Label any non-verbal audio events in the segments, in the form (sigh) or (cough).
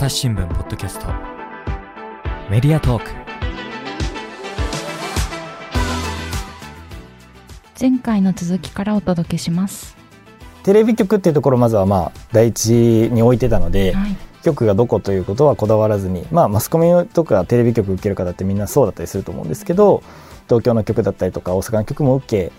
朝日新聞ポッドキャスト。メディアトーク。前回の続きからお届けします。テレビ局っていうところまずはまあ第一に置いてたので、はい。局がどこということはこだわらずに、まあ、マスコミとかテレビ局受ける方ってみんなそうだったりすると思うんですけど東京の局だったりとか大阪の局も受け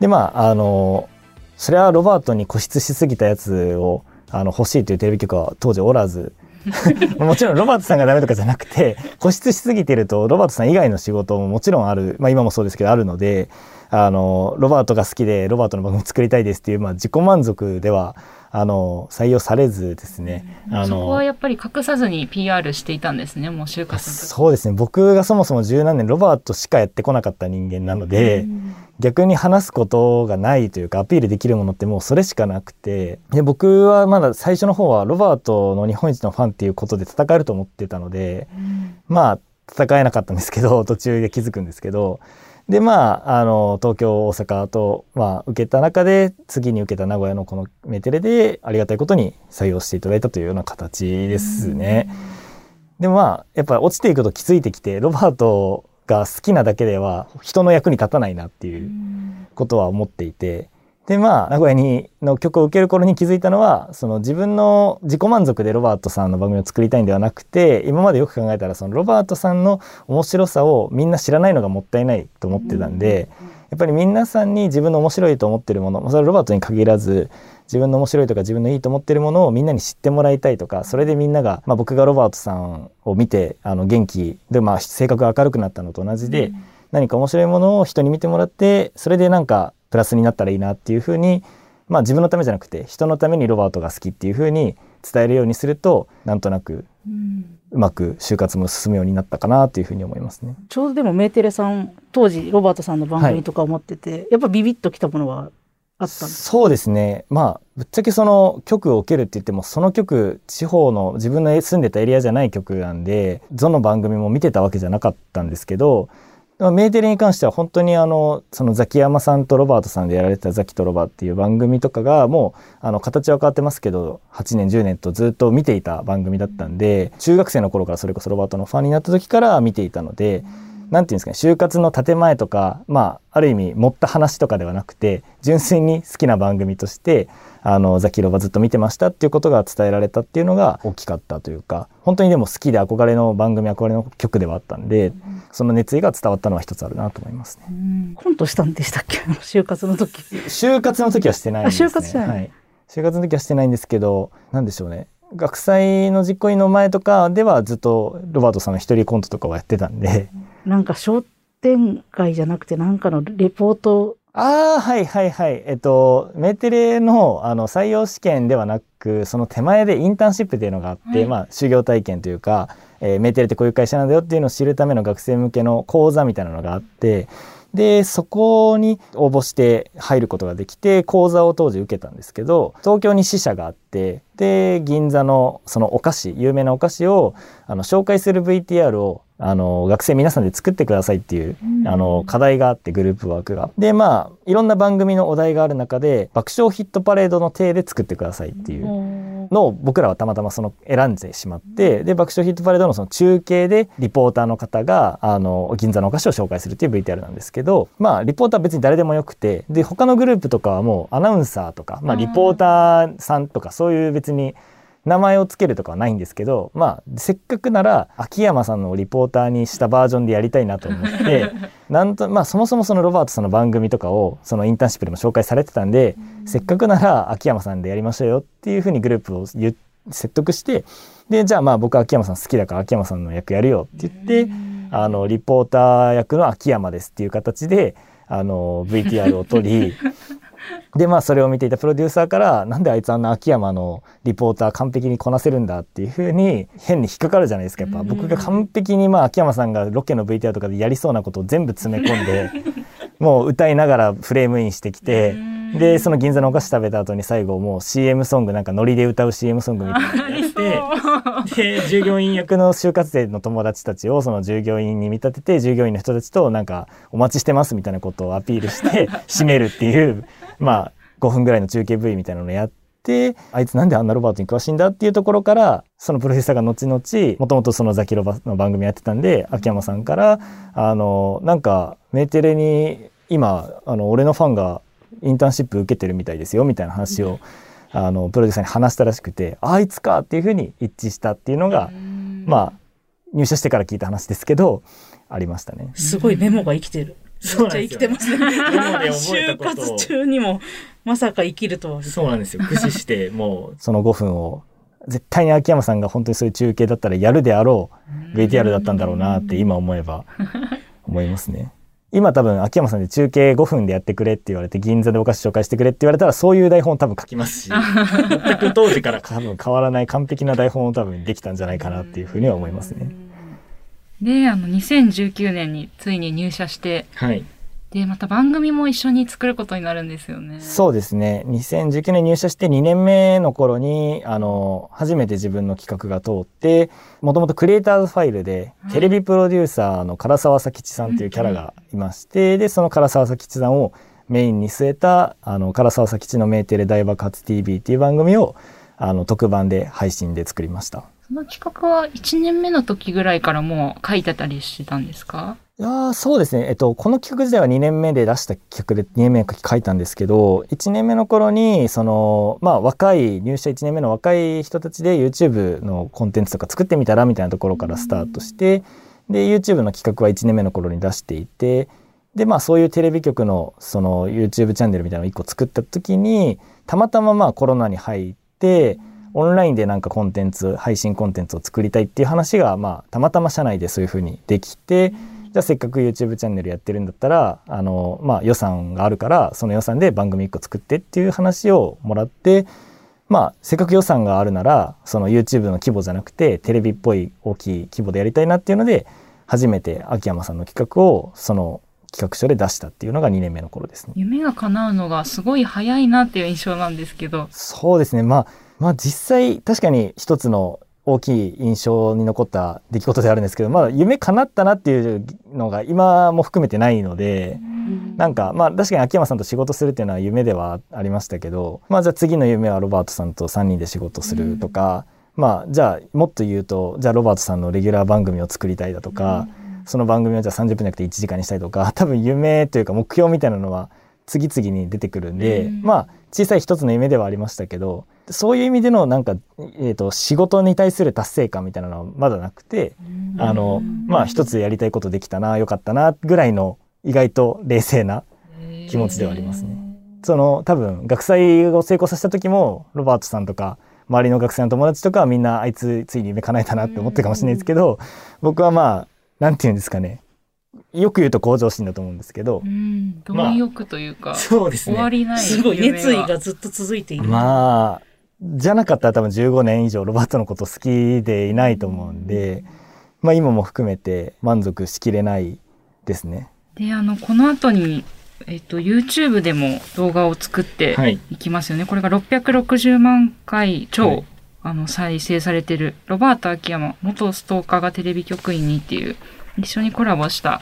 でまああのそれはロバートに固執しすぎたやつをあの欲しいというテレビ局は当時おらず (laughs) もちろんロバートさんがダメとかじゃなくて固執しすぎてるとロバートさん以外の仕事ももちろんある、まあ、今もそうですけどあるのであのロバートが好きでロバートの番組作りたいですっていう、まあ、自己満足ではあの採用されずですね、あのそこはやっぱり隠さずに PR していたんですねもう就活そうですね。僕がそもそも十何年ロバートしかやってこなかった人間なので、逆に話すことがないというかアピールできるものってもうそれしかなくてで僕はまだ最初の方はロバートの日本一のファンっていうことで戦えると思ってたので、うん、まあ戦えなかったんですけど (laughs) 途中で気づくんですけどでまああの東京大阪と、まあ、受けた中で次に受けた名古屋のこのメテレでありがたいことに採用していただいたというような形ですね。でもまあやっぱり落ちていくと気づいてきてロバートが好きなだけでは人の役に立たないなっていうことは思っていて。でまあ名古屋にの曲を受ける頃に気づいたのはその自分の自己満足でロバートさんの番組を作りたいんではなくて今までよく考えたらそのロバートさんの面白さをみんな知らないのがもったいないと思ってたんで、やっぱり皆さんに自分の面白いと思ってるものそれはロバートに限らず自分の面白いとか自分のいいと思ってるものをみんなに知ってもらいたいとかそれでみんなが、まあ、僕がロバートさんを見てあの元気で、まあ、性格が明るくなったのと同じで、何か面白いものを人に見てもらってそれでなんかプラスになったらいいなっていうふうに、まあ、自分のためじゃなくて人のためにロバートが好きっていうふうに伝えるようにするとなんとなくうまく就活も進むようになったかなっていうふうに思いますね。ちょうどでもメーテレさん当時ロバートさんの番組とか思ってて、はい、やっぱビビッときたものはあったそうですねまあぶっちゃけその曲を受けるって言ってもその曲地方の自分の住んでたエリアじゃない曲なんでどの番組も見てたわけじゃなかったんですけどメーテルに関しては本当にあのそのザキヤマさんとロバートさんでやられてた「ザキとロバ」っていう番組とかがもうあの形は変わってますけど8年10年とずっと見ていた番組だったんで中学生の頃からそれこそロバートのファンになった時から見ていたので。なんていうんですかね就活の建前とかまあある意味持った話とかではなくて純粋に好きな番組としてあのザキロバずっと見てましたっていうことが伝えられたっていうのが大きかったというか本当にでも好きで憧れの番組憧れの曲ではあったんで、その熱意が伝わったのは一つあるなと思いますね。コントしたんでしたっけ？就活の時。就活の時はしてないです、ね、就活じゃない、はい、就活の時はしてないんですけどなんでしょうね。学祭の実行委員の前とかではずっとロバートさんの一人コントとかをやってたんで。なんか商店街じゃなくてなんかのレポートああ、はいはいはい。えっと、メテレのあの採用試験ではなく、その手前でインターンシップっていうのがあって、はい、まあ、修行体験というか、えー、メテレってこういう会社なんだよっていうのを知るための学生向けの講座みたいなのがあって、で、そこに応募して入ることができて、講座を当時受けたんですけど、東京に支社があって、で、銀座のそのお菓子、有名なお菓子をあの紹介する VTR をあの学生皆さんで作ってくださいっていう、うん、あの課題があってグループワークが。でまあいろんな番組のお題がある中で爆笑ヒットパレードの体で作ってくださいっていうのを僕らはたまたまその選んでしまってで爆笑ヒットパレードのその中継でリポーターの方があの銀座のお菓子を紹介するっていう VTR なんですけどまあリポーター別に誰でもよくてで他のグループとかはもうアナウンサーとか、まあ、リポーターさんとかそういう別に。名前を付けるとかはないんですけどまあせっかくなら秋山さんのリポーターにしたバージョンでやりたいなと思って (laughs) なんとまあそもそもそのロバートさんの番組とかをそのインターンシップでも紹介されてたんで、せっかくなら秋山さんでやりましょうよっていうふうにグループを説得してでじゃあまあ僕秋山さん好きだから秋山さんの役やるよって言ってあのリポーター役の秋山ですっていう形であの VTR を撮り (laughs) でまあそれを見ていたプロデューサーからなんであいつあんな秋山のリポーター完璧にこなせるんだっていうふうに変に引っかかるじゃないですか。やっぱ僕が完璧にまあ秋山さんがロケの VTR とかでやりそうなことを全部詰め込んで (laughs) もう歌いながらフレームインしてきて。でその銀座のお菓子食べた後に最後もう CM ソングなんかノリで歌う CM ソングみたいなってで従業員役の就活生の友達たちをその従業員に見立てて従業員の人たちとなんかお待ちしてますみたいなことをアピールして締めるっていうまあ5分ぐらいの中継 V みたいなのをやっててあいつなんであんなロバートに詳しいんだっていうところからそのプロデューサーが後々もともとそのザキロバの番組やってたんで秋山さんからあのなんかメーテレに今あの俺のファンがインターンシップ受けてるみたいですよみたいな話を、あのプロデューサーに話したらしくてあいつかっていうふうに一致したっていうのが、まあ入社してから聞いた話ですけどありましたね。すごいメモが生きてる。そうめっちゃ生きてますね。就活中にもまさか生きるとは。そうなんですよ。駆使してもうその5分を絶対に秋山さんが本当にそういう中継だったらやるであろう VTR だったんだろうなって今思えば思いますね。今多分秋山さんで中継5分でやってくれって言われて銀座でお菓子紹介してくれって言われたらそういう台本多分書きますし (laughs) 全く当時から多分変わらない完璧な台本を多分できたんじゃないかなっていうふうには思いますね。であの2019年についに入社して、はい、でまた番組も一緒に作ることになるんですよね。そうですね2019年入社して2年目の頃にあの初めて自分の企画が通ってもともとクリエイターズファイルで、テレビプロデューサーの唐沢佐吉さんというキャラがいまして、うん、でその唐沢佐吉さんをメインに据えたあの唐沢佐吉のメーテレ大爆発 TV っていう番組をあの特番で配信で作りました。その企画は1年目の時ぐらいからもう書いてたりしてたんですか？いやそうですね、えっと、この企画自体は2年目で出した企画で2年目に書いたんですけど1年目の頃にその、まあ、若い入社1年目の若い人たちで YouTube のコンテンツとか作ってみたらみたいなところからスタートしてで YouTube の企画は1年目の頃に出していてでまあそういうテレビ局のその YouTube チャンネルみたいなのを1個作った時にたまたままあコロナに入ってオンラインでなんかコンテンツ配信コンテンツを作りたいっていう話がまあたまたま社内でそういうふうにできてじゃあせっかく YouTube チャンネルやってるんだったらあの、まあ、予算があるからその予算で番組1個作ってっていう話をもらってまあせっかく予算があるならその YouTube の規模じゃなくてテレビっぽい大きい規模でやりたいなっていうので初めて秋山さんの企画をその企画書で出したっていうのが2年目の頃ですね。夢が叶うのがすごい早いなっていう印象なんですけど。そうですね。まあまあ実際確かに一つの大きい印象に残った出来事であるんですけどまだ夢叶ったなっていうのが今も含めてないので、なんかまあ確かに秋山さんと仕事するっていうのは夢ではありましたけどまあじゃあ次の夢はロバートさんと3人で仕事するとか、まあじゃあもっと言うとじゃあロバートさんのレギュラー番組を作りたいだとか、その番組をじゃあ30分じゃなくて1時間にしたいとか (laughs) 多分夢というか目標みたいなのは次々に出てくるんで、まあ小さい一つの夢ではありましたけどそういう意味でのなんか、えーと、仕事に対する達成感みたいなのはまだなくて、あのまあ一つやりたいことできたなよかったなぐらいの意外と冷静な気持ちではありますね。その多分学祭を成功させた時もロバートさんとか周りの学生の友達とかはみんなあいつついに夢叶えたなって思ってるかもしれないですけど僕はまあなんて言うんですかね。よく言うと向上心だと思うんですけど、貪欲というか、まあ、そうですね。終わりないすごい熱意がずっと続いている。まあじゃなかったら多分15年以上ロバートのこと好きでいないと思うんで、まあ今も含めて満足しきれないですね。で、あの、この後に、えっと、YouTube でも動画を作っていきますよね。はい、これが660万回超、はい、あの、再生されてる、ロバート秋山、元ストーカーがテレビ局員にっていう一緒にコラボした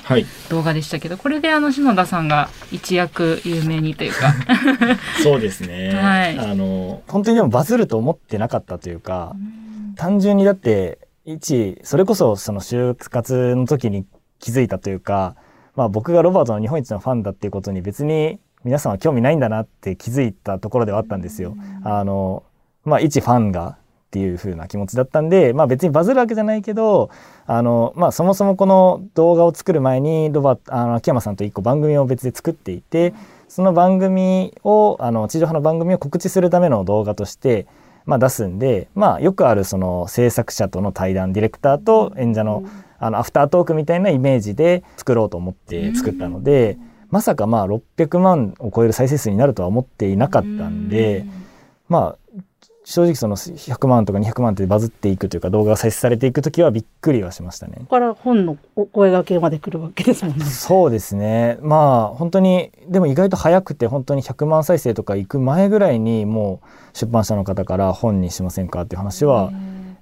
動画でしたけど、はい、これであの篠田さんが一躍有名にというか。(laughs) そうですね、はい、あの本当にでもバズると思ってなかったというか、う単純にだって一それこそその就活の時に気づいたというか、まあ、僕がロバートの日本一のファンだっていうことに別に皆さんは興味ないんだなって気づいたところではあったんですよ。あのまあ、一ファンがっていう風な気持ちだったんで、まあ別にバズるわけじゃないけど、あの、まあそもそもこの動画を作る前に、ロバあの、秋山さんと一個番組を別で作っていて、その番組を、あの、地上波の番組を告知するための動画として、まあ出すんで、まあよくあるその制作者との対談、ディレクターと演者の、あの、アフタートークみたいなイメージで作ろうと思って作ったので、まさかまあ600万を超える再生数になるとは思っていなかったんで、まあ正直その100万とか200万ってバズっていくというか動画が再生されていく時はびっくりはしましたね。ここから本のお声掛けまで来るわけですもんね。そうですね。まあ本当にでも意外と早くて本当に100万再生とか行く前ぐらいにもう出版社の方から本にしませんかっていう話は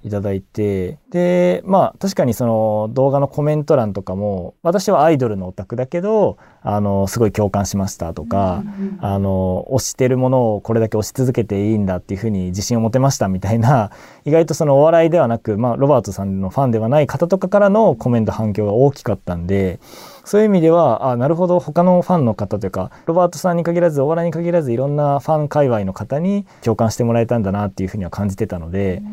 いただいてでまあ確かにその動画のコメント欄とかも私はアイドルのオタクだけどあのすごい共感しましたとか、あの推してるものをこれだけ推し続けていいんだっていうふうに自信を持てましたみたいな (laughs) 意外とそのお笑いではなく、まあ、ロバートさんのファンではない方とかからのコメント反響が大きかったんで。そういう意味ではあなるほど他のファンの方というかロバートさんに限らずお笑いに限らずいろんなファン界隈の方に共感してもらえたんだなっていうふうには感じてたので、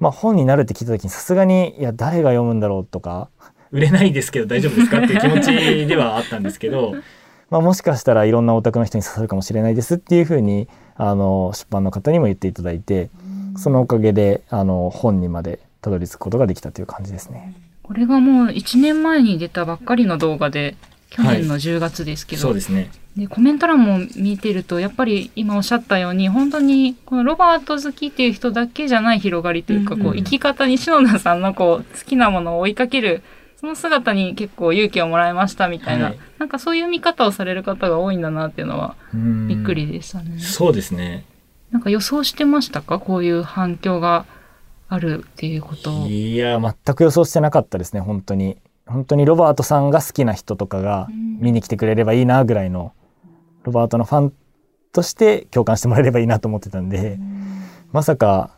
まあ、本になるって聞いた時にさすがにいや誰が読むんだろうとか売れないですけど大丈夫ですかっていう気持ちではあったんですけど (laughs) まあもしかしたらいろんなオタクの人に刺さるかもしれないですっていうふうにあの出版の方にも言っていただいてそのおかげであの本にまでたどり着くことができたという感じですね。これがもう1年前に出たばっかりの動画で、去年の10月ですけど、はい、そうですね。で、コメント欄も見てると、やっぱり今おっしゃったように、本当に、このロバート好きっていう人だけじゃない広がりというか、こう、生き方に篠田さんのこう、好きなものを追いかける、その姿に結構勇気をもらいましたみたいな、はい、なんかそういう見方をされる方が多いんだなっていうのは、びっくりでしたね。そうですね。なんか予想してました？かこういう反響があるっていうこといや全く予想してなかったですね本当に本当にロバートさんが好きな人とかが見に来てくれればいいなぐらいの、ロバートのファンとして共感してもらえればいいなと思ってたんで、まさか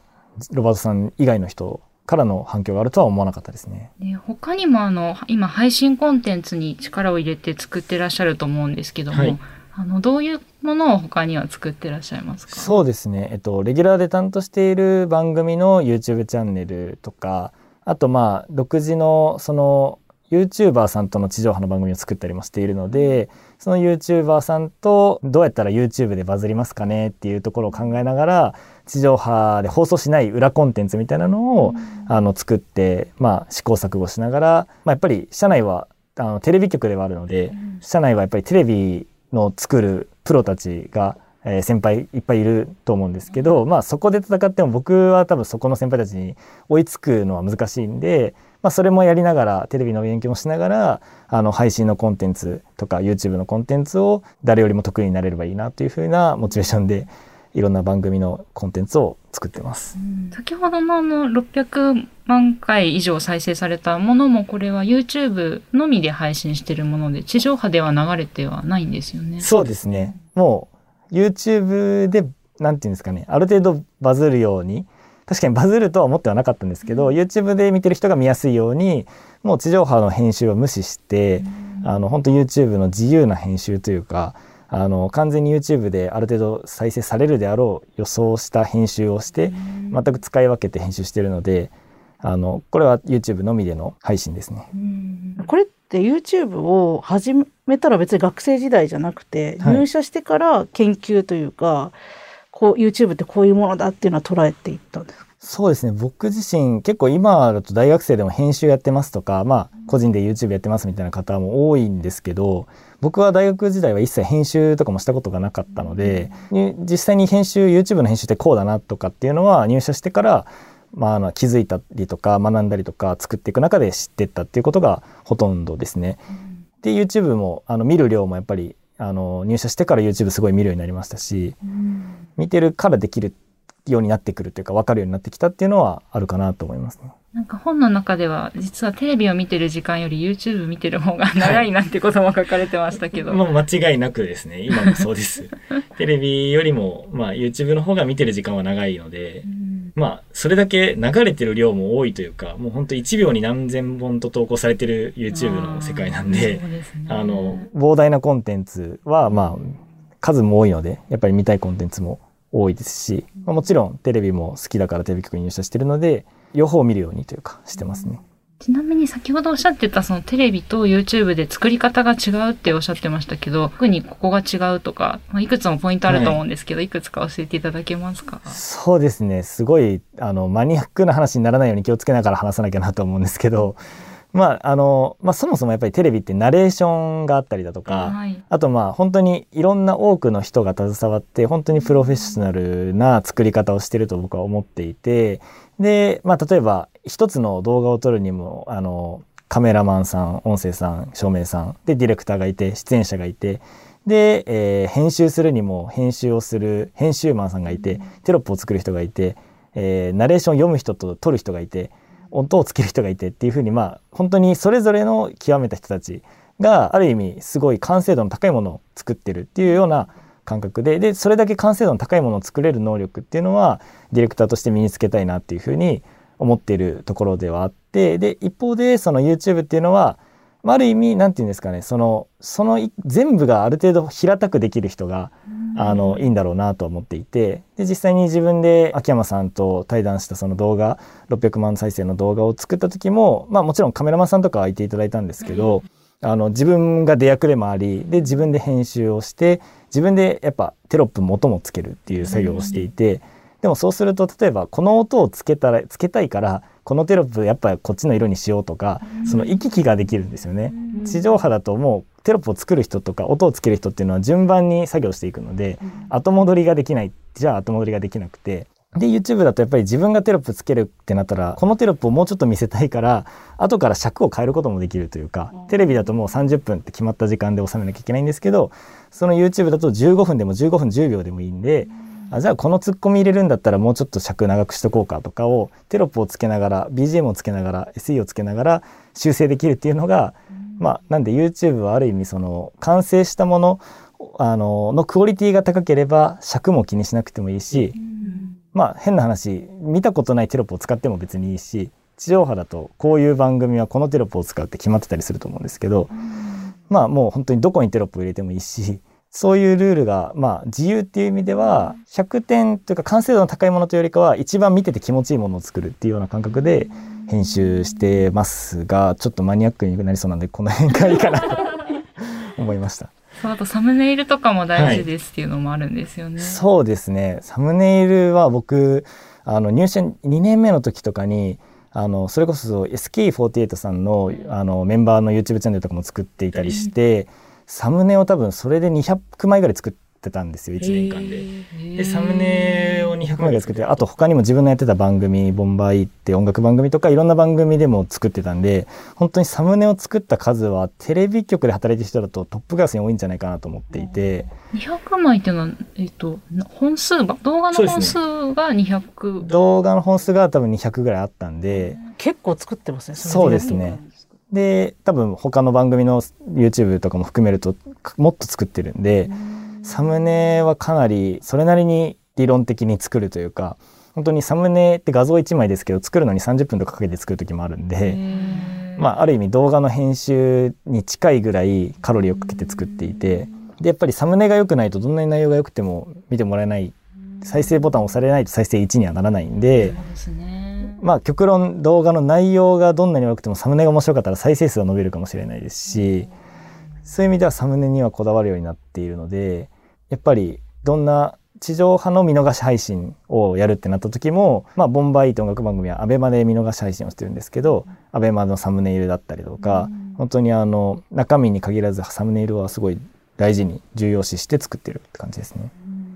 ロバートさん以外の人からの反響があるとは思わなかったですね。で他にもあの今配信コンテンツに力を入れて作ってらっしゃると思うんですけども、はい、あのどういうものを他には作ってらっしゃいますか？そうですね、えっと、レギュラーで担当している番組の YouTube チャンネルとかあとまあ独自のその YouTuber さんとの地上波の番組を作ったりもしているのでその YouTuber さんとどうやったら YouTube でバズりますかねっていうところを考えながら地上波で放送しない裏コンテンツみたいなのを、あの作って、まあ、試行錯誤しながら、まあ、やっぱり社内はあのテレビ局ではあるので、社内はやっぱりテレビの作るプロたちが、えー、先輩いっぱいいると思うんですけど、まあそこで戦っても僕は多分そこの先輩たちに追いつくのは難しいんで、まあ、それもやりながらテレビの勉強もしながらあの配信のコンテンツとか YouTube のコンテンツを誰よりも得意になれればいいなというふうなモチベーションでいろんな番組のコンテンツを作ってます。先ほどのあの600万回以上再生されたものもこれは YouTube のみで配信しているもので地上波では流れてはないんですよね。そうですね。もう YouTube でなんていうんですかねある程度バズるように確かにバズるとは思ってはなかったんですけど、うん、YouTube で見てる人が見やすいようにもう地上波の編集を無視して、うん、あの本当 YouTube の自由な編集というかあの完全に YouTube である程度再生されるであろう予想した編集をして全く使い分けて編集してるのであのこれは YouTube のみでの配信ですね。これって YouTube を始めたら別に学生時代じゃなくて、入社してから研究というかこう YouTube ってこういうものだっていうのは捉えていったんですか？そうですね。僕自身結構今だと大学生でも編集やってますとかまあ個人で YouTube やってますみたいな方も多いんですけど僕は大学時代は一切編集とかもしたことがなかったので実際に編集 YouTube の編集ってこうだなとかっていうのは入社してからまあ、気づいたりとか学んだりとか作っていく中で知ってったっていうことがほとんどですね。で YouTube もあの見る量もやっぱりあの入社してから YouTube すごい見るようになりましたし、見てるからできるようになってくるというか分かるようになってきたっていうのはあるかなと思いますね。なんか本の中では実はテレビを見てる時間より YouTube 見てる方が長いなってことも書かれてましたけど。もう間違いなくですね。今もそうです。(laughs) テレビよりも、まあ YouTube の方が見てる時間は長いので、まあそれだけ流れてる量も多いというか、もう本当1秒に何千本と投稿されてる YouTube の世界なんで、あ、ね、の、膨大なコンテンツはまあ数も多いので、やっぱり見たいコンテンツも多いですし、まあ、もちろんテレビも好きだからテレビ局に入社してるので両方見るようにというかしてますね。ちなみに先ほどおっしゃってたそのテレビと YouTube で作り方が違うっておっしゃってましたけど特にここが違うとか、まあ、いくつもポイントあると思うんですけど、はい、いくつか教えていただけますか？そうですね。すごいあのマニアックな話にならないように気をつけながら話さなきゃなと思うんですけどまああのまあ、そもそもやっぱりテレビってナレーションがあったりだとか、はい、あとまあ本当にいろんな多くの人が携わって本当にプロフェッショナルな作り方をしてると僕は思っていてで、まあ、例えば一つの動画を撮るにもあのカメラマンさん音声さん照明さんでディレクターがいて出演者がいてで、えー、編集するにも編集をする編集マンさんがいてテロップを作る人がいてえー、ナレーションを読む人と撮る人がいて音をつける人がいてっていうふうにまあ本当にそれぞれの極めた人たちがある意味すごい完成度の高いものを作ってるっていうような感覚ででそれだけ完成度の高いものを作れる能力っていうのはディレクターとして身につけたいなっていうふうに思っているところではあってで一方でその YouTube っていうのはある意味何て言うんですかねそのその全部がある程度平たくできる人があのいいんだろうなと思っていてで実際に自分で秋山さんと対談したその動画600万再生の動画を作った時もまあもちろんカメラマンさんとかはいていただいたんですけど、あの自分が出役でもありで自分で編集をして自分でやっぱテロップも音もつけるっていう作業をしていて、でもそうすると例えばこの音をつけたらつけたいからこのテロップやっぱこっちの色にしようとかその行き来ができるんですよね。地上波だともうテロップを作る人とか音をつける人っていうのは順番に作業していくので後戻りができないじゃあ後戻りができなくてで YouTube だとやっぱり自分がテロップつけるってなったらこのテロップをもうちょっと見せたいから後から尺を変えることもできるというかテレビだともう30分って決まった時間で収めなきゃいけないんですけどその YouTube だと15分でも15分10秒でもいいんであじゃあこのツッコミ入れるんだったらもうちょっと尺長くしとこうかとかをテロップをつけながら BGM をつけながら SE をつけながら修正できるっていうのが、まあなんで YouTube はある意味その完成したものあののクオリティが高ければ尺も気にしなくてもいいし、まあ変な話見たことないテロップを使っても別にいいし地上波だとこういう番組はこのテロップを使うって決まってたりすると思うんですけど、まあもう本当にどこにテロップを入れてもいいしそういうルールがまあ自由っていう意味では100点というか完成度の高いものというよりかは一番見てて気持ちいいものを作るっていうような感覚で編集してますがちょっとマニアックになりそうなんでこの辺がいいかなと (laughs) 思いました。そうあとサムネイルとかも大事ですっていうのもあるんですよね。はい、そうですね。サムネイルは僕あの入社2年目の時とかにあのそれこそ SK48 さんのあのメンバーの YouTube チャンネルとかも作っていたりして、サムネを多分それで200枚ぐらい作ってたんですよ1年間で。でサムネを200枚ぐらい作ってあと他にも自分のやってた番組「ボンバイ」って音楽番組とかいろんな番組でも作ってたんで本当にサムネを作った数はテレビ局で働いてる人だとトップクラスに多いんじゃないかなと思っていて。200枚っていうのは、えっと、本数が動画の本数が200、ね、動画の本数が多分200ぐらいあったんで結構作ってますねそうですねで多分他の番組の YouTube とかも含めるともっと作ってるんで。うんサムネはかなりそれなりに理論的に作るというか本当にサムネって画像1枚ですけど作るのに30分とかかけて作る時もあるんで、まあ、ある意味動画の編集に近いぐらいカロリーをかけて作っていてでやっぱりサムネが良くないとどんなに内容が良くても見てもらえない再生ボタンを押されないと再生1にはならないんで。まあ極論動画の内容がどんなに悪くてもサムネが面白かったら再生数は伸びるかもしれないですしそういう意味ではサムネにはこだわるようになっているのでやっぱりどんな地上波の見逃し配信をやるってなった時も、まあ、ボンバイって音楽番組は ABEMA で見逃し配信をしてるんですけど ABEMA のサムネイルだったりとか、本当にあの中身に限らずサムネイルはすごい大事に重要視して作ってるって感じですね。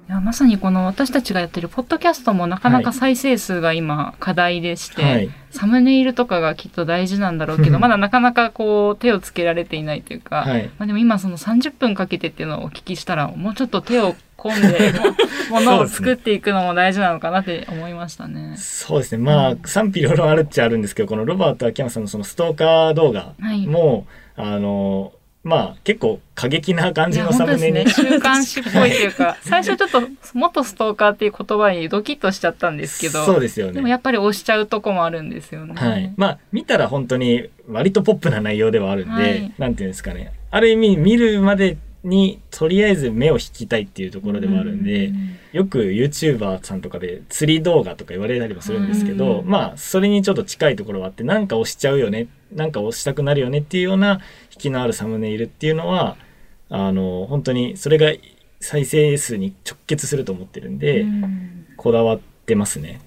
いやまさにこの私たちがやってるポッドキャストもなかなか再生数が今課題でして、はい、サムネイルとかがきっと大事なんだろうけど (laughs) まだなかなかこう手をつけられていないというか、はい、まあ、でも今その30分かけてっていうのをお聞きしたらもうちょっと手を込んで (laughs) ものを作っていくのも大事なのかなって思いましたね。そうですね。まあ賛否両論あるっちゃあるんですけどこのロバート秋山さんのそのストーカー動画も、はい、あのまあ結構過激な感じのサムネに、ね、週刊誌っぽいというか (laughs) 最初ちょっと元ストーカーっていう言葉にドキッとしちゃったんですけどそうですよね。でもやっぱり押しちゃうとこもあるんですよね。はい。まあ見たら本当に割とポップな内容ではあるんで、はい、なんていうんですかね。ある意味見るまでにとりあえず目を引きたいっていうところでもあるんで、よく YouTuber さんとかで釣り動画とか言われたりもするんですけど、まあそれにちょっと近いところはあってなんか押しちゃうよね。なんか押したくなるよねっていうような引きのあるサムネイルっていうのはあの本当にそれが再生数に直結すると思ってるんで、こだわってますね。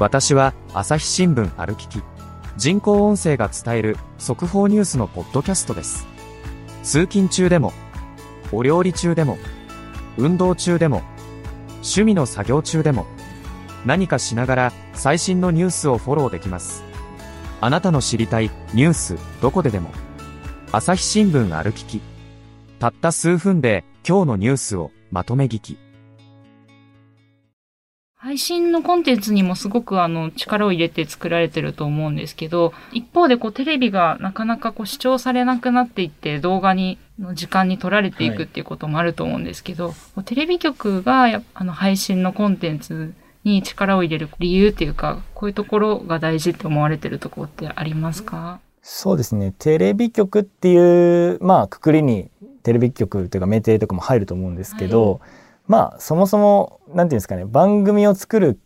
私は朝日新聞歩きき人工音声が伝える速報ニュースのポッドキャストです通勤中でもお料理中でも運動中でも趣味の作業中でも何かしながら最新のニュースをフォローできますあなたの知りたいニュースどこででも。朝日新聞ある聞き。たった数分で今日のニュースをまとめ聞き。配信のコンテンツにもすごくあの力を入れて作られてると思うんですけど、一方でこうテレビがなかなかこう視聴されなくなっていって動画に、の時間に取られていくっていうこともあると思うんですけど、はい、テレビ局がやあの配信のコンテンツに力を入れる理由っていうか、こういうところが大事って思われてるところってありますか？そうですね。テレビ局っていう、まあ、くくりにテレビ局というかメテレとかも入ると思うんですけど、はい、まあ、そもそも、なんていうんですかね、番組を作る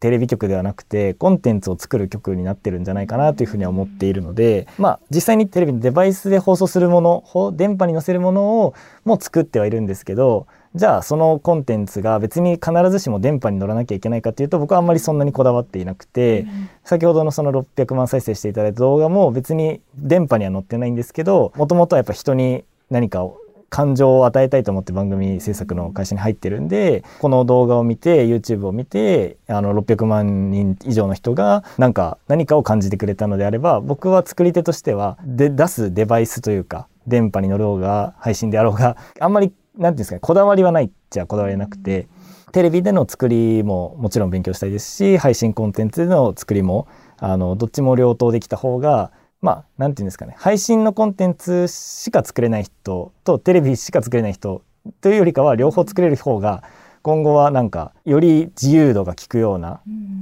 テレビ局ではなくてコンテンツを作る局になってるんじゃないかなというふうには思っているのでまあ実際にテレビのデバイスで放送するもの電波に載せるものをもう作ってはいるんですけどじゃあそのコンテンツが別に必ずしも電波に乗らなきゃいけないかっていうと僕はあんまりそんなにこだわっていなくて、うん、先ほどのその600万再生していただいた動画も別に電波には載ってないんですけどもともとはやっぱ人に何かを感情を与えたいと思って番組制作の会社に入ってるんでこの動画を見て YouTube を見てあの600万人以上の人がなんか何かを感じてくれたのであれば僕は作り手としてはで出すデバイスというか電波に乗ろうが配信であろうがあんまりなんていうんですかね、こだわりはないっちゃこだわりなくて、テレビでの作りももちろん勉強したいですし、配信コンテンツでの作りも、あの、どっちも両党できた方が、まあ、なんていうんですかね、配信のコンテンツしか作れない人とテレビしか作れない人というよりかは両方作れる方が、今後はなんかより自由度が利くような、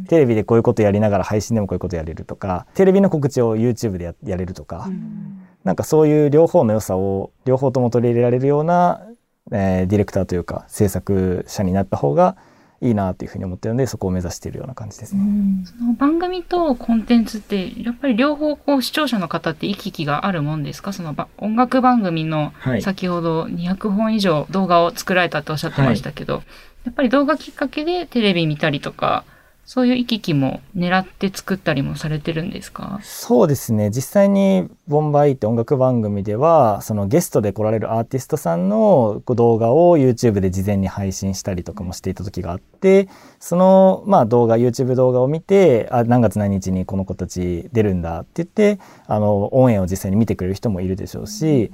テレビでこういうことやりながら配信でもこういうことやれるとかテレビの告知を YouTube でやれるとか、なんかそういう両方の良さを両方とも取り入れられるようなえー、ディレクターというか制作者になった方がいいなというふうに思ってるのでそこを目指しているような感じですね。その番組とコンテンツってやっぱり両方こう視聴者の方って行き来があるもんですか？その音楽番組の先ほど200本以上動画を作られたっておっしゃってましたけど、はい、やっぱり動画きっかけでテレビ見たりとかそういう行き来も狙って作ったりもされてるんですか？そうですね。実際にボンバイって音楽番組では、そのゲストで来られるアーティストさんの動画を YouTube で事前に配信したりとかもしていた時があって、その、まあ動画、YouTube 動画を見て、あ、何月何日にこの子たち出るんだって言って、あの、オンエアを実際に見てくれる人もいるでしょうし、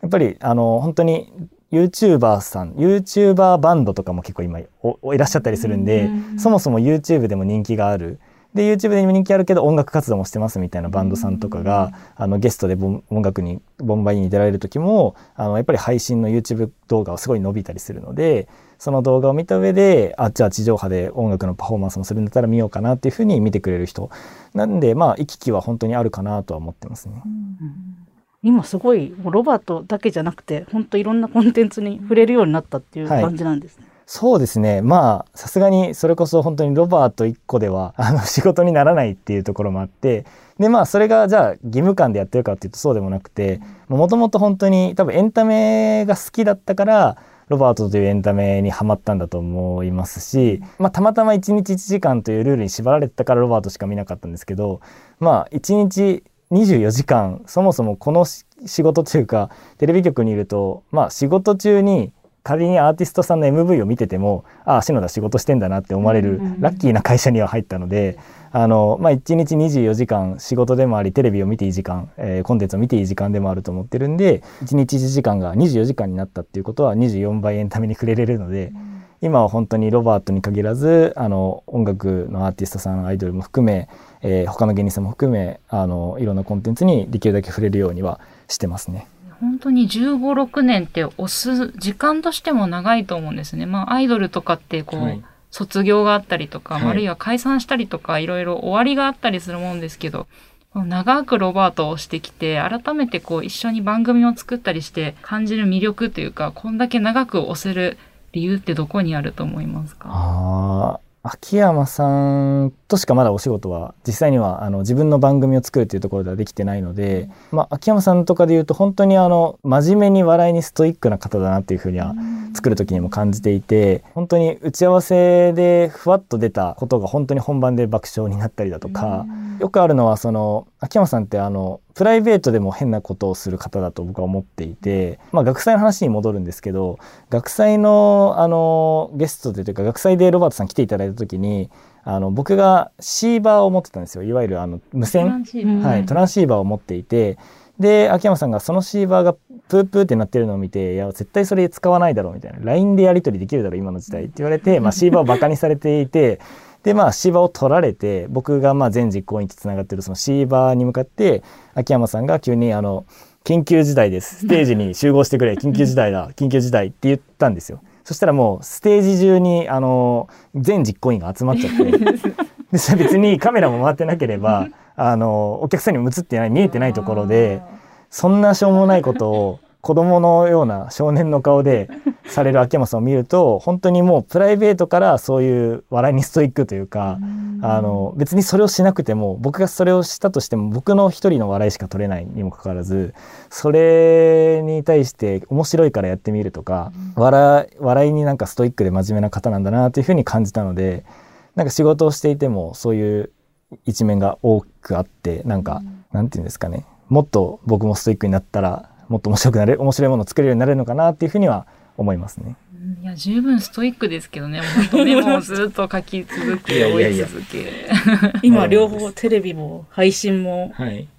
やっぱり、あの、本当に YouTuber さん YouTuber バンドとかも結構今いらっしゃったりするんで、そもそも YouTube でも人気がある。で YouTube でも人気あるけど音楽活動もしてますみたいなバンドさんとかが、あのゲストで音楽にボンバイに出られる時もあのやっぱり配信の YouTube 動画はすごい伸びたりするのでその動画を見た上であじゃあ地上波で音楽のパフォーマンスもするんだったら見ようかなっていうふうに見てくれる人。なんでまあ行き来は本当にあるかなとは思ってますね。うん今すごいロバートだけじゃなくて本当いろんなコンテンツに触れるようになったっていう感じなんですね。はいそうですね。まあ、さすがにそれこそ本当にロバート1個では、あの、仕事にならないっていうところもあって、で、まあ、それがじゃあ義務感でやってるかっていうとそうでもなくて、もともと本当に多分エンタメが好きだったから、ロバートというエンタメにハマったんだと思いますし、まあ、たまたま1日1時間というルールに縛られてたからロバートしか見なかったんですけど、まあ、1日24時間そもそもこの仕事というかテレビ局にいるとまあ仕事中に仮にアーティストさんの MV を見ててもああ篠田仕事してんだなって思われるラッキーな会社には入ったのであの、まあ、1日24時間仕事でもありテレビを見ていい時間、えー、コンテンツを見ていい時間でもあると思ってるんで1日1時間が24時間になったっていうことは24倍エンタメに触れれるので。今は本当にロバートに限らずあの音楽のアーティストさんアイドルも含めえー、他の芸人さんも含めあのいろんなコンテンツにできるだけ触れるようにはしてますね。本当に15、6年って押す時間としても長いと思うんですね。まあアイドルとかってこう、はい、卒業があったりとか、はい、あるいは解散したりとかいろいろ終わりがあったりするもんですけど、長くロバートをしてきて、改めてこう一緒に番組を作ったりして感じる魅力というか、こんだけ長く押せる理由ってどこにあると思いますか？あ秋山さんとしかまだお仕事は実際にはあの自分の番組を作るっていうところではできてないので、まあ、秋山さんとかで言うと本当にあの真面目に笑いにストイックな方だなっていうふうには作る時にも感じていて本当に打ち合わせでふわっと出たことが本当に本番で爆笑になったりだとかよくあるのはその秋山さんってあのプライベートでも変なことをする方だと僕は思っていて、まあ、学祭の話に戻るんですけど学祭のあのゲストというか学祭でロバートさん来ていただいた時にあの僕がシーバーを持ってたんですよ。いわゆるあの無線？はい、トランシーバーを持っていてで秋山さんがそのシーバーがプープーってなってるのを見ていや絶対それ使わないだろうみたいな。LINE でやり取りできるだろう今の時代。って言われて、まあ、シーバーをバカにされていて (laughs) でまあシーバーを取られて僕がまあ全実行委員とつながってるそのシーバーに向かって秋山さんが急にあの緊急事態です。ステージに集合してくれ。(laughs) 緊急事態だ。緊急事態って言ったんですよ。そしたらもうステージ中にあの全実行委員が集まっちゃって。(laughs) で別にカメラも回ってなければあのお客さんにも映ってない見えてないところでそんなしょうもないことを子供のような少年の顔でされる秋山さんを見ると本当にもうプライベートからそういう笑いにストイックというかあの別にそれをしなくても僕がそれをしたとしても僕の一人の笑いしか取れないにもかかわらずそれに対して面白いからやってみるとか笑笑いになんかストイックで真面目な方なんだなというふうに感じたのでなんか仕事をしていてもそういう一面が多くあってなんかなんて言うんですかねもっと僕もストイックになったらもっと面白くなれ面白いものを作れるようになれるのかなっていうふうには思いますね。いや十分ストイックですけどね。本当メモをずっと書き続け追い続け。(laughs) 今両方テレビも配信も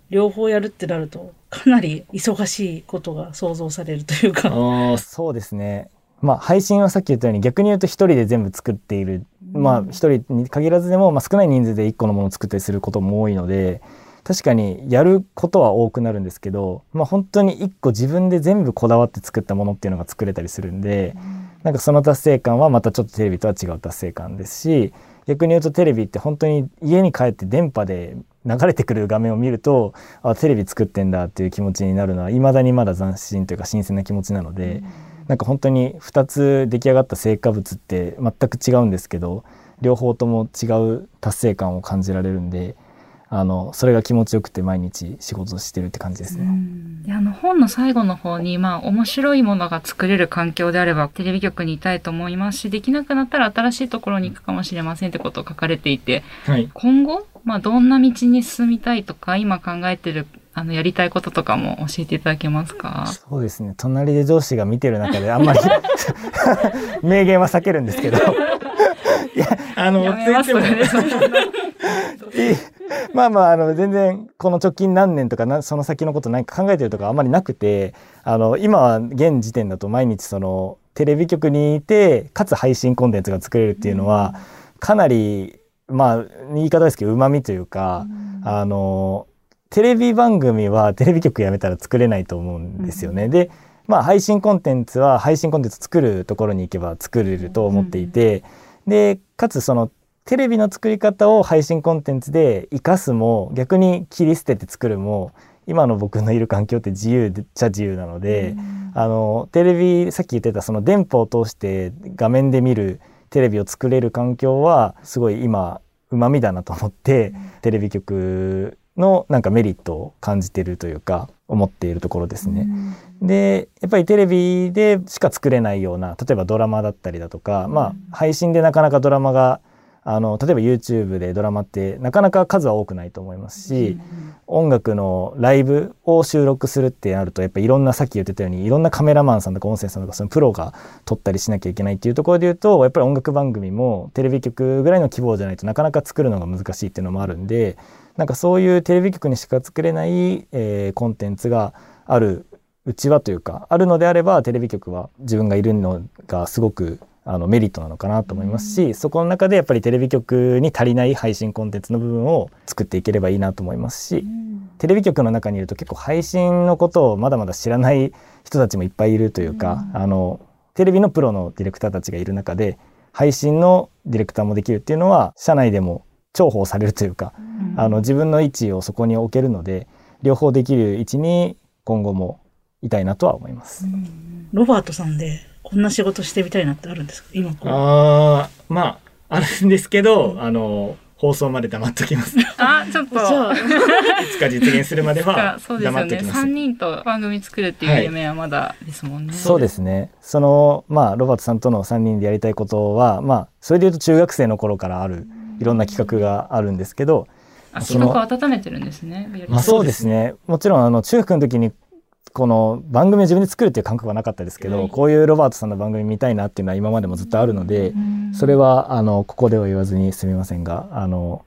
両方やるってなるとかなり忙しいことが想像されるというか。そうですね。まあ配信はさっき言ったように逆に言うと一人で全部作っている、まあ一人に限らずでも、まあ、少ない人数で一個のものを作ったりすることも多いので確かにやることは多くなるんですけど、まあ、本当に一個自分で全部こだわって作ったものっていうのが作れたりするんで、うん、なんかその達成感はまたちょっとテレビとは違う達成感ですし逆に言うとテレビって本当に家に帰って電波で流れてくる画面を見るとあテレビ作ってんだっていう気持ちになるのはいまだにまだ斬新というか新鮮な気持ちなので、うん、なんか本当に2つ出来上がった成果物って全く違うんですけど両方とも違う達成感を感じられるんで。あのそれが気持ちよくて毎日仕事してるって感じですね。であの本の最後の方に、まあ、面白いものが作れる環境であればテレビ局にいたいと思いますしできなくなったら新しいところに行くかもしれませんってことを書かれていて、はい、今後、まあ、どんな道に進みたいとか今考えてるあのやりたいこととかも教えていただけますか？そうですね。隣で上司が見てる中であんまり (laughs) 名言は避けるんですけど。いやあの全然ま (laughs) (laughs) あまああの全然この直近何年とかなその先のこと何か考えてるとかあんまりなくてあの今は現時点だと毎日そのテレビ局にいてかつ配信コンテンツが作れるっていうのは、かなりまあ言い方ですけどうまみというか、あのテレビ番組はテレビ局やめたら作れないと思うんですよね。でまあ配信コンテンツは配信コンテンツ作るところに行けば作れると思っていて、でかつそのテレビの作り方を配信コンテンツで生かすも逆に切り捨てて作るも今の僕のいる環境って自由っちゃ自由なので、あのテレビさっき言ってたその電波を通して画面で見るテレビを作れる環境はすごい今うまみだなと思って、テレビ局のなんかメリットを感じているというか思っているところですね。でやっぱりテレビでしか作れないような例えばドラマだったりだとか、まあ配信でなかなかドラマがあの例えば YouTube でドラマってなかなか数は多くないと思いますし、音楽のライブを収録するってなるとやっぱいろんなさっき言ってたようにいろんなカメラマンさんとか音声さんとかそのプロが撮ったりしなきゃいけないっていうところで言うとやっぱり音楽番組もテレビ局ぐらいの規模じゃないとなかなか作るのが難しいっていうのもあるんでなんかそういうテレビ局にしか作れない、えー、コンテンツがあるうちはというかあるのであればテレビ局は自分がいるのがすごくあのメリットなのかなと思いますし、そこの中でやっぱりテレビ局に足りない配信コンテンツの部分を作っていければいいなと思いますし、テレビ局の中にいると結構配信のことをまだまだ知らない人たちもいっぱいいるというか、あのテレビのプロのディレクターたちがいる中で配信のディレクターもできるっていうのは社内でも重宝されるというか、あの自分の位置をそこに置けるので両方できる位置に今後もいたいなとは思います。ロバートさんでこんな仕事してみたいなってあるんですか？今ああまああるんですけど、うん、あの放送まで黙っときます。(laughs) あ、ちょっと。いつか実現するまでは黙っときます。三、ね、人と番組作るっていう夢はまだですもんね。はい、そうですね。そのまあロバートさんとの三人でやりたいことはまあそれでいうと中学生の頃からあるいろんな企画があるんですけど、あ、すごく温めてるんですね。まあそうですね。もちろんあの中学の時にこの番組を自分で作るっていう感覚はなかったですけど、はい、こういうロバートさんの番組見たいなっていうのは今までもずっとあるので、それはあのここでは言わずにすみませんがあの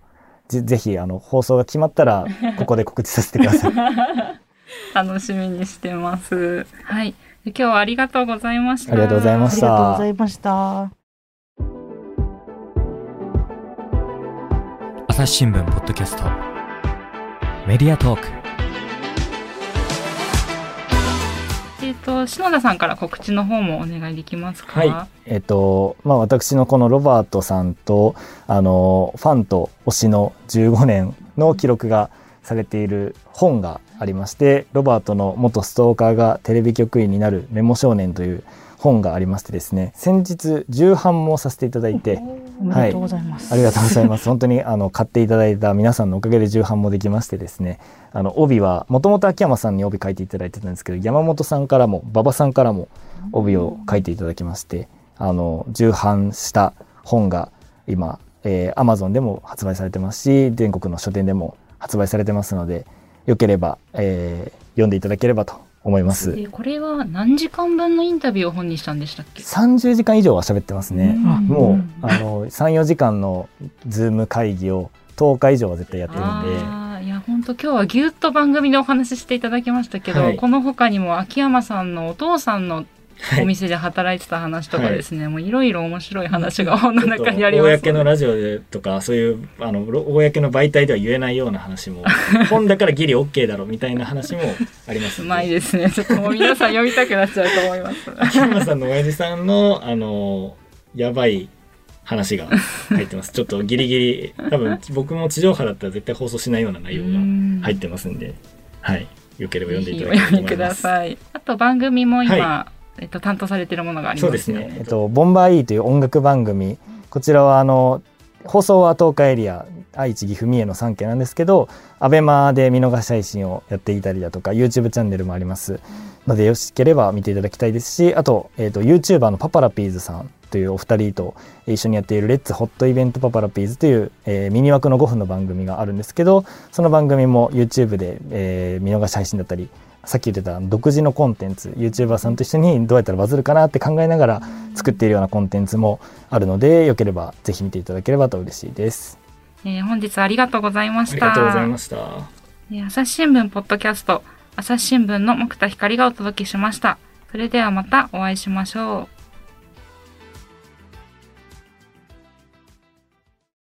ぜぜひあの放送が決まったら (laughs) ここで告知させてください。(laughs) 楽しみにしてます。はい。今日はありがとうございました。ありがとうございました。ありがとうございました。朝日新聞ポッドキャストメディアトークえっ、と篠田さんから告知の方もお願いできますか？はい。えっ、ー、とまあ私のこのロバートさんとあのファンと推しの15年の記録がされている本がありましてロバートの元ストーカーがテレビ局員になるメモ少年という本がありましてですね先日重版もさせていただいてありがとうございます、はい、ありがとうございます。(laughs) 本当にあの買っていただいた皆さんのおかげで重版もできましてですね。あの帯はもともと秋山さんに帯書いていただいてたんですけど山本さんからも馬場さんからも帯を書いていただきましてあの重版した本が今、えー、Amazon でも発売されてますし全国の書店でも発売されてますのでよければ、えー、読んでいただければと思います。これは何時間分のインタビューを本にしたんでしたっけ？30時間以上は喋ってますね。うもうあの3、4時間のズーム会議を10日以上は絶対やってるんで。いや本当今日はぎゅっと番組でお話ししていただきましたけど、はい、この他にも秋山さんのお父さんのお店で働いてた話とかですね、はい、もういろいろ面白い話が本の中にあります、公のラジオでとかそういうあの公の媒体では言えないような話も (laughs) 本だからギリ OK だろみたいな話もあります、ね、うまいですね。ちょっともう皆さん読みたくなっちゃうと思います。(laughs) 秋山さんの親父さんのあのやばい話が入ってます。ちょっとギリギリ多分僕も地上波だったら絶対放送しないような内容が入ってますんで。はい。よければ読んでいただければと思います。あと番組も今、はいえっと、担当されてるものがあります、ね、そうですね。えっと、ボンバー E という音楽番組。こちらは、あの、放送は東海エリア、愛知、岐阜、三重の3県なんですけど、 ABEMA で見逃し配信をやっていたりだとか、YouTube チャンネルもあります。ので、よしければ見ていただきたいですし、あと、えっ、と、YouTuber のパパラピーズさんというお二人と一緒にやっているレッツホットイベントパパラピーズという、えー、ミニ枠の5分の番組があるんですけど、その番組も YouTube で、えー、見逃し配信だったり、さっき言ってた独自のコンテンツ YouTuber さんと一緒にどうやったらバズるかなって考えながら作っているようなコンテンツもあるのでよければぜひ見ていただければと嬉しいです。えー、本日ありがとうございました。ありがとうございました。えー、朝日新聞ポッドキャスト朝日新聞の木田光がお届けしました。それではまたお会いしましょう。